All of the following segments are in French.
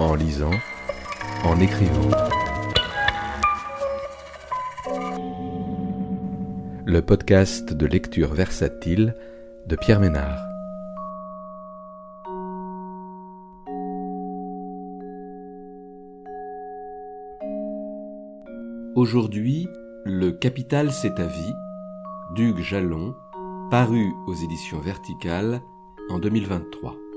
en lisant, en écrivant. Le podcast de lecture versatile de Pierre Ménard. Aujourd'hui, Le Capital c'est ta vie, d'Hugues Jalon, paru aux éditions Verticales en 2023.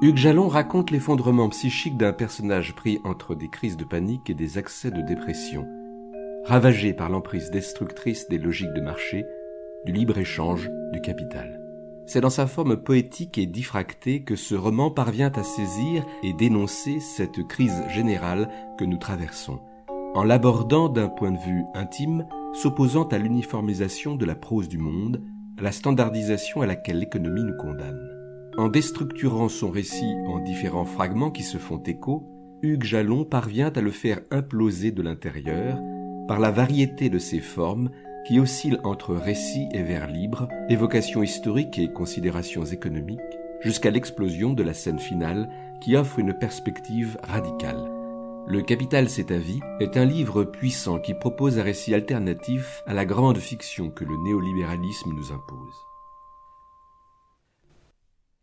Hugues Jalon raconte l'effondrement psychique d'un personnage pris entre des crises de panique et des accès de dépression, ravagé par l'emprise destructrice des logiques de marché, du libre-échange, du capital. C'est dans sa forme poétique et diffractée que ce roman parvient à saisir et dénoncer cette crise générale que nous traversons, en l'abordant d'un point de vue intime, s'opposant à l'uniformisation de la prose du monde, à la standardisation à laquelle l'économie nous condamne. En déstructurant son récit en différents fragments qui se font écho, Hugues Jalon parvient à le faire imploser de l'intérieur par la variété de ses formes qui oscillent entre récit et vers libre, évocations historiques et considérations économiques, jusqu'à l'explosion de la scène finale qui offre une perspective radicale. Le Capital c'est ta vie est un livre puissant qui propose un récit alternatif à la grande fiction que le néolibéralisme nous impose.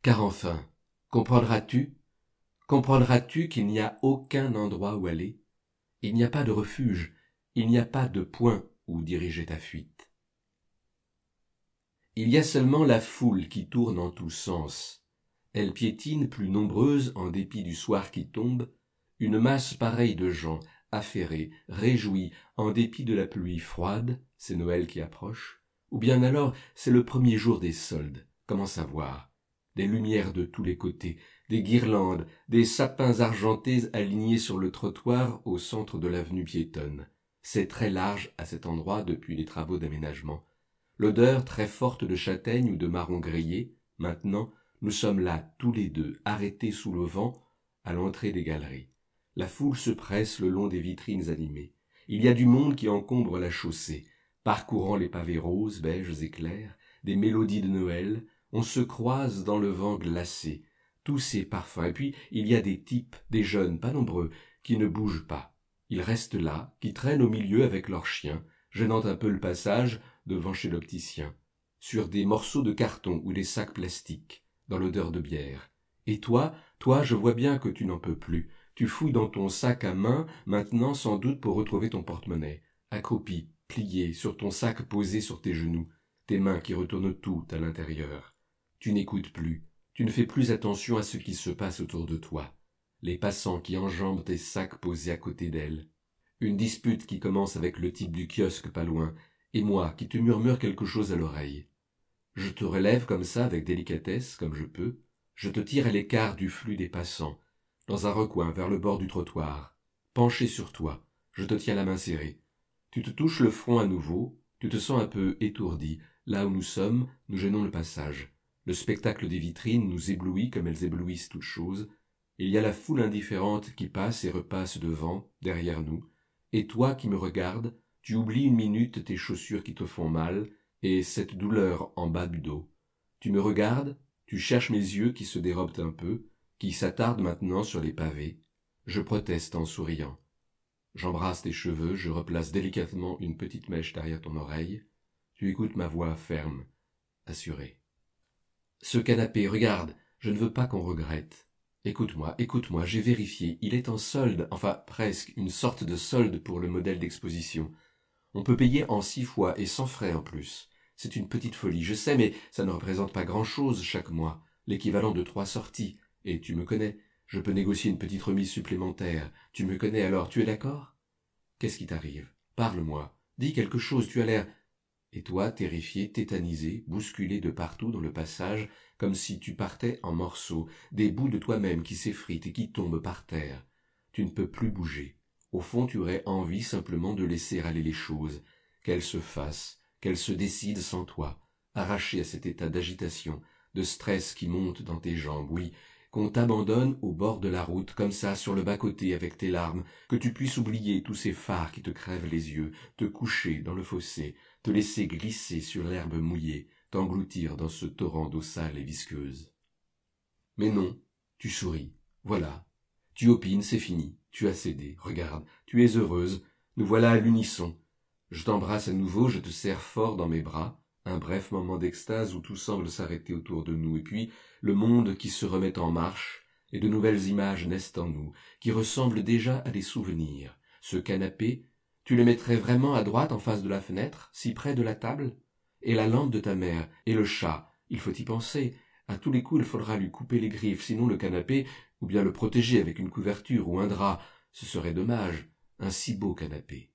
Car enfin, comprendras-tu Comprendras-tu qu'il n'y a aucun endroit où aller? Il n'y a pas de refuge, il n'y a pas de point où diriger ta fuite. Il y a seulement la foule qui tourne en tous sens. Elle piétine plus nombreuse en dépit du soir qui tombe, une masse pareille de gens, affairés, réjouis, en dépit de la pluie froide, c'est Noël qui approche, ou bien alors c'est le premier jour des soldes, comment savoir? Des lumières de tous les côtés, des guirlandes, des sapins argentés alignés sur le trottoir au centre de l'avenue piétonne. C'est très large à cet endroit depuis les travaux d'aménagement. L'odeur très forte de châtaigne ou de marron grillé, maintenant, nous sommes là tous les deux, arrêtés sous le vent, à l'entrée des galeries. La foule se presse le long des vitrines animées. Il y a du monde qui encombre la chaussée, parcourant les pavés roses, beiges et clairs, des mélodies de Noël, on se croise dans le vent glacé, tous ces parfums, et puis il y a des types, des jeunes, pas nombreux, qui ne bougent pas. Ils restent là, qui traînent au milieu avec leurs chiens, gênant un peu le passage devant chez l'opticien, sur des morceaux de carton ou des sacs plastiques, dans l'odeur de bière. Et toi, toi, je vois bien que tu n'en peux plus. Tu fouilles dans ton sac à main, maintenant sans doute pour retrouver ton porte-monnaie, accroupi, plié, sur ton sac posé sur tes genoux, tes mains qui retournent tout à l'intérieur. Tu n'écoutes plus, tu ne fais plus attention à ce qui se passe autour de toi, les passants qui enjambent tes sacs posés à côté d'elle, une dispute qui commence avec le type du kiosque pas loin, et moi qui te murmure quelque chose à l'oreille. Je te relève comme ça avec délicatesse, comme je peux, je te tire à l'écart du flux des passants, dans un recoin vers le bord du trottoir, penché sur toi, je te tiens la main serrée. Tu te touches le front à nouveau, tu te sens un peu étourdi, là où nous sommes, nous gênons le passage. Le spectacle des vitrines nous éblouit comme elles éblouissent toutes choses. Il y a la foule indifférente qui passe et repasse devant, derrière nous. Et toi qui me regardes, tu oublies une minute tes chaussures qui te font mal, et cette douleur en bas du dos. Tu me regardes, tu cherches mes yeux qui se dérobent un peu, qui s'attardent maintenant sur les pavés. Je proteste en souriant. J'embrasse tes cheveux, je replace délicatement une petite mèche derrière ton oreille. Tu écoutes ma voix ferme, assurée. Ce canapé, regarde, je ne veux pas qu'on regrette. Écoute-moi, écoute-moi, j'ai vérifié, il est en solde, enfin presque, une sorte de solde pour le modèle d'exposition. On peut payer en six fois et sans frais en plus. C'est une petite folie, je sais, mais ça ne représente pas grand-chose chaque mois, l'équivalent de trois sorties. Et tu me connais, je peux négocier une petite remise supplémentaire. Tu me connais alors, tu es d'accord? Qu'est-ce qui t'arrive? Parle-moi, dis quelque chose, tu as l'air et toi, terrifié, tétanisé, bousculé de partout dans le passage, comme si tu partais en morceaux, des bouts de toi-même qui s'effritent et qui tombent par terre. Tu ne peux plus bouger. Au fond, tu aurais envie simplement de laisser aller les choses, qu'elles se fassent, qu'elles se décident sans toi, arraché à cet état d'agitation, de stress qui monte dans tes jambes, oui, qu'on t'abandonne au bord de la route, comme ça, sur le bas-côté avec tes larmes, que tu puisses oublier tous ces phares qui te crèvent les yeux, te coucher dans le fossé, te laisser glisser sur l'herbe mouillée, t'engloutir dans ce torrent d'eau sale et visqueuse. Mais non, tu souris, voilà. Tu opines, c'est fini, tu as cédé, regarde, tu es heureuse, nous voilà à l'unisson. Je t'embrasse à nouveau, je te serre fort dans mes bras, un bref moment d'extase où tout semble s'arrêter autour de nous, et puis le monde qui se remet en marche, et de nouvelles images naissent en nous, qui ressemblent déjà à des souvenirs. Ce canapé, tu le mettrais vraiment à droite en face de la fenêtre, si près de la table? Et la lampe de ta mère, et le chat, il faut y penser. À tous les coups, il faudra lui couper les griffes, sinon le canapé, ou bien le protéger avec une couverture ou un drap, ce serait dommage. Un si beau canapé.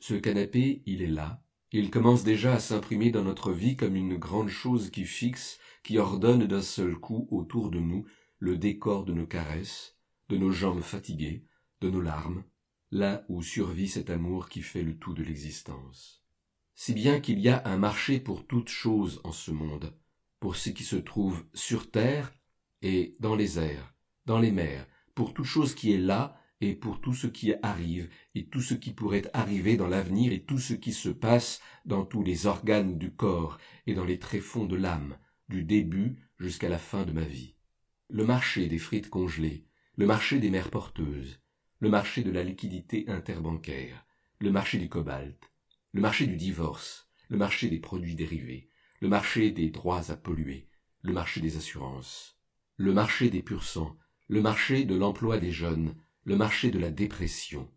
Ce canapé, il est là, il commence déjà à s'imprimer dans notre vie comme une grande chose qui fixe, qui ordonne d'un seul coup autour de nous le décor de nos caresses, de nos jambes fatiguées, de nos larmes, là où survit cet amour qui fait le tout de l'existence. Si bien qu'il y a un marché pour toutes choses en ce monde, pour ce qui se trouve sur terre et dans les airs, dans les mers, pour toute chose qui est là et pour tout ce qui arrive, et tout ce qui pourrait arriver dans l'avenir, et tout ce qui se passe dans tous les organes du corps, et dans les tréfonds de l'âme, du début jusqu'à la fin de ma vie. Le marché des frites congelées, le marché des mers porteuses, le marché de la liquidité interbancaire, le marché du cobalt, le marché du divorce, le marché des produits dérivés, le marché des droits à polluer, le marché des assurances, le marché des pur sang, le marché de l'emploi des jeunes, le marché de la dépression,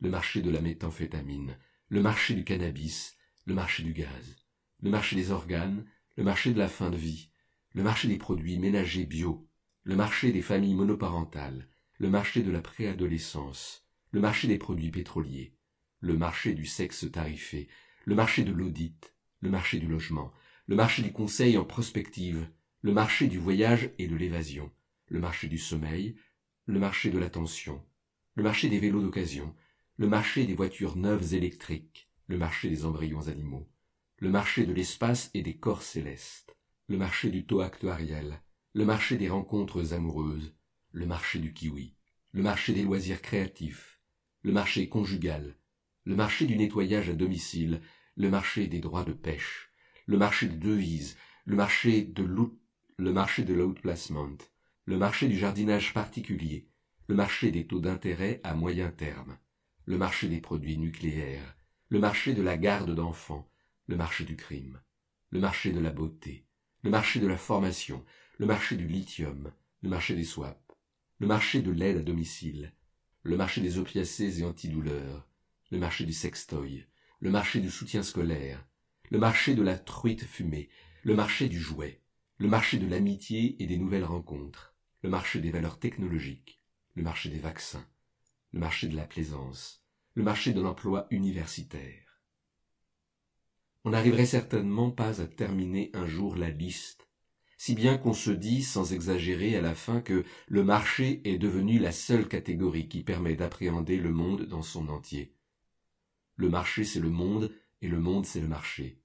le marché de la méthamphétamine, le marché du cannabis, le marché du gaz, le marché des organes, le marché de la fin de vie, le marché des produits ménagers bio, le marché des familles monoparentales, le marché de la préadolescence, le marché des produits pétroliers, le marché du sexe tarifé, le marché de l'audit, le marché du logement, le marché du conseil en prospective, le marché du voyage et de l'évasion, le marché du sommeil, le marché de l'attention, le marché des vélos d'occasion, le marché des voitures neuves électriques, le marché des embryons animaux, le marché de l'espace et des corps célestes, le marché du taux actuariel, le marché des rencontres amoureuses, le marché du kiwi, le marché des loisirs créatifs, le marché conjugal, le marché du nettoyage à domicile, le marché des droits de pêche, le marché de devises, le marché de le marché de l'outplacement, le marché du jardinage particulier, le marché des taux d'intérêt à moyen terme, le marché des produits nucléaires, le marché de la garde d'enfants, le marché du crime, le marché de la beauté, le marché de la formation, le marché du lithium, le marché des swaps, le marché de l'aide à domicile, le marché des opiacés et antidouleurs, le marché du sextoy, le marché du soutien scolaire, le marché de la truite fumée, le marché du jouet, le marché de l'amitié et des nouvelles rencontres, le marché des valeurs technologiques, le marché des vaccins, le marché de la plaisance, le marché de l'emploi universitaire. On n'arriverait certainement pas à terminer un jour la liste, si bien qu'on se dit, sans exagérer à la fin, que le marché est devenu la seule catégorie qui permet d'appréhender le monde dans son entier. Le marché c'est le monde, et le monde c'est le marché.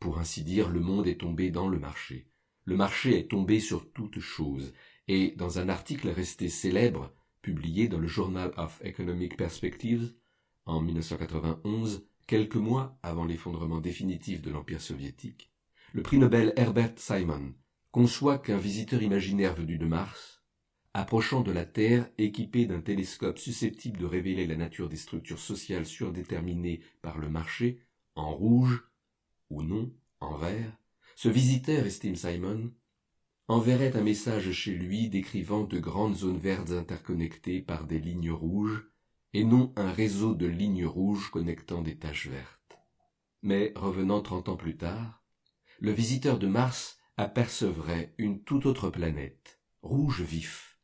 Pour ainsi dire, le monde est tombé dans le marché. Le marché est tombé sur toute chose, et dans un article resté célèbre, publié dans le Journal of Economic Perspectives en 1991, quelques mois avant l'effondrement définitif de l'Empire soviétique, le prix Nobel Herbert Simon conçoit qu'un visiteur imaginaire venu de Mars, approchant de la Terre équipé d'un télescope susceptible de révéler la nature des structures sociales surdéterminées par le marché, en rouge ou non, en vert, ce visiteur, estime Simon, enverrait un message chez lui décrivant de grandes zones vertes interconnectées par des lignes rouges, et non un réseau de lignes rouges connectant des taches vertes. Mais, revenant trente ans plus tard, le visiteur de Mars apercevrait une toute autre planète, rouge vif,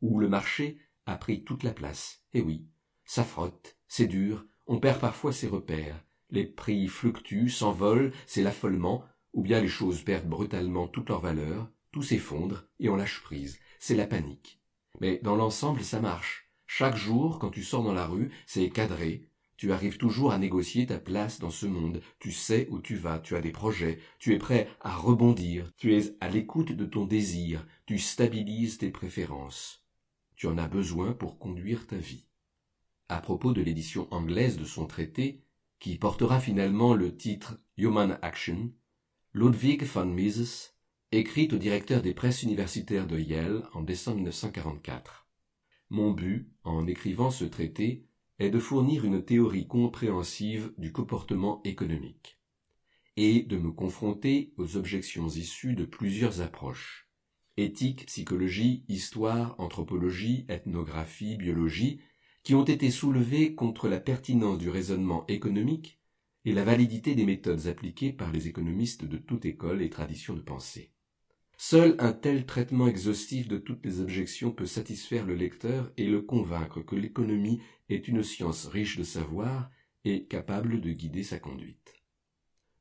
où le marché a pris toute la place. Eh oui, ça frotte, c'est dur, on perd parfois ses repères, les prix fluctuent, s'envolent, c'est l'affolement, ou bien les choses perdent brutalement toute leur valeur, tout s'effondre et on lâche prise. C'est la panique. Mais dans l'ensemble, ça marche. Chaque jour, quand tu sors dans la rue, c'est cadré. Tu arrives toujours à négocier ta place dans ce monde, tu sais où tu vas, tu as des projets, tu es prêt à rebondir, tu es à l'écoute de ton désir, tu stabilises tes préférences. Tu en as besoin pour conduire ta vie. À propos de l'édition anglaise de son traité, qui portera finalement le titre Human Action, Ludwig von Mises écrit au directeur des presses universitaires de Yale en décembre 1944. Mon but, en écrivant ce traité, est de fournir une théorie compréhensive du comportement économique et de me confronter aux objections issues de plusieurs approches éthique, psychologie, histoire, anthropologie, ethnographie, biologie, qui ont été soulevées contre la pertinence du raisonnement économique et la validité des méthodes appliquées par les économistes de toute école et tradition de pensée. Seul un tel traitement exhaustif de toutes les objections peut satisfaire le lecteur et le convaincre que l'économie est une science riche de savoir et capable de guider sa conduite.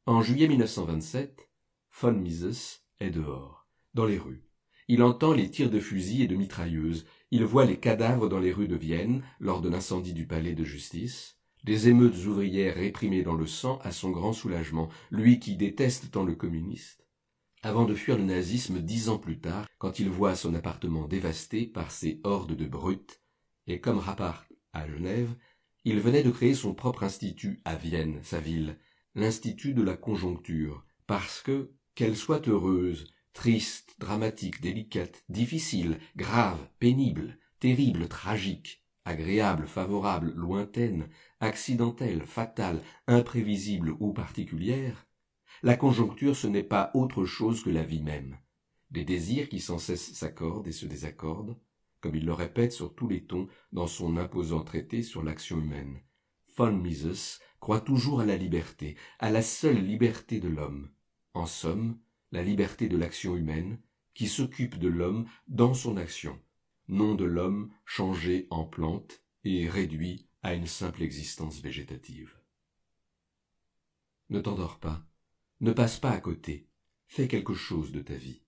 En juillet 1927, von Mises est dehors, dans les rues. Il entend les tirs de fusils et de mitrailleuses, il voit les cadavres dans les rues de Vienne lors de l'incendie du palais de justice, des émeutes ouvrières réprimées dans le sang à son grand soulagement, lui qui déteste tant le communiste, avant de fuir le nazisme dix ans plus tard, quand il voit son appartement dévasté par ces hordes de brutes, et comme Rappart à Genève, il venait de créer son propre institut à Vienne, sa ville, l'institut de la conjoncture, parce que, qu'elle soit heureuse, triste, dramatique, délicate, difficile, grave, pénible, terrible, tragique, agréable, favorable, lointaine, accidentelle, fatale, imprévisible ou particulière, la conjoncture, ce n'est pas autre chose que la vie même. Des désirs qui sans cesse s'accordent et se désaccordent, comme il le répète sur tous les tons dans son imposant traité sur l'action humaine. Von Mises croit toujours à la liberté, à la seule liberté de l'homme. En somme, la liberté de l'action humaine, qui s'occupe de l'homme dans son action, non de l'homme changé en plante et réduit à une simple existence végétative. Ne t'endors pas, ne passe pas à côté. Fais quelque chose de ta vie.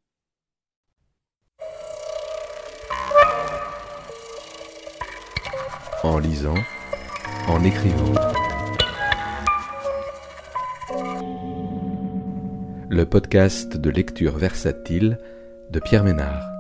En lisant, en écrivant. Le podcast de lecture versatile de Pierre Ménard.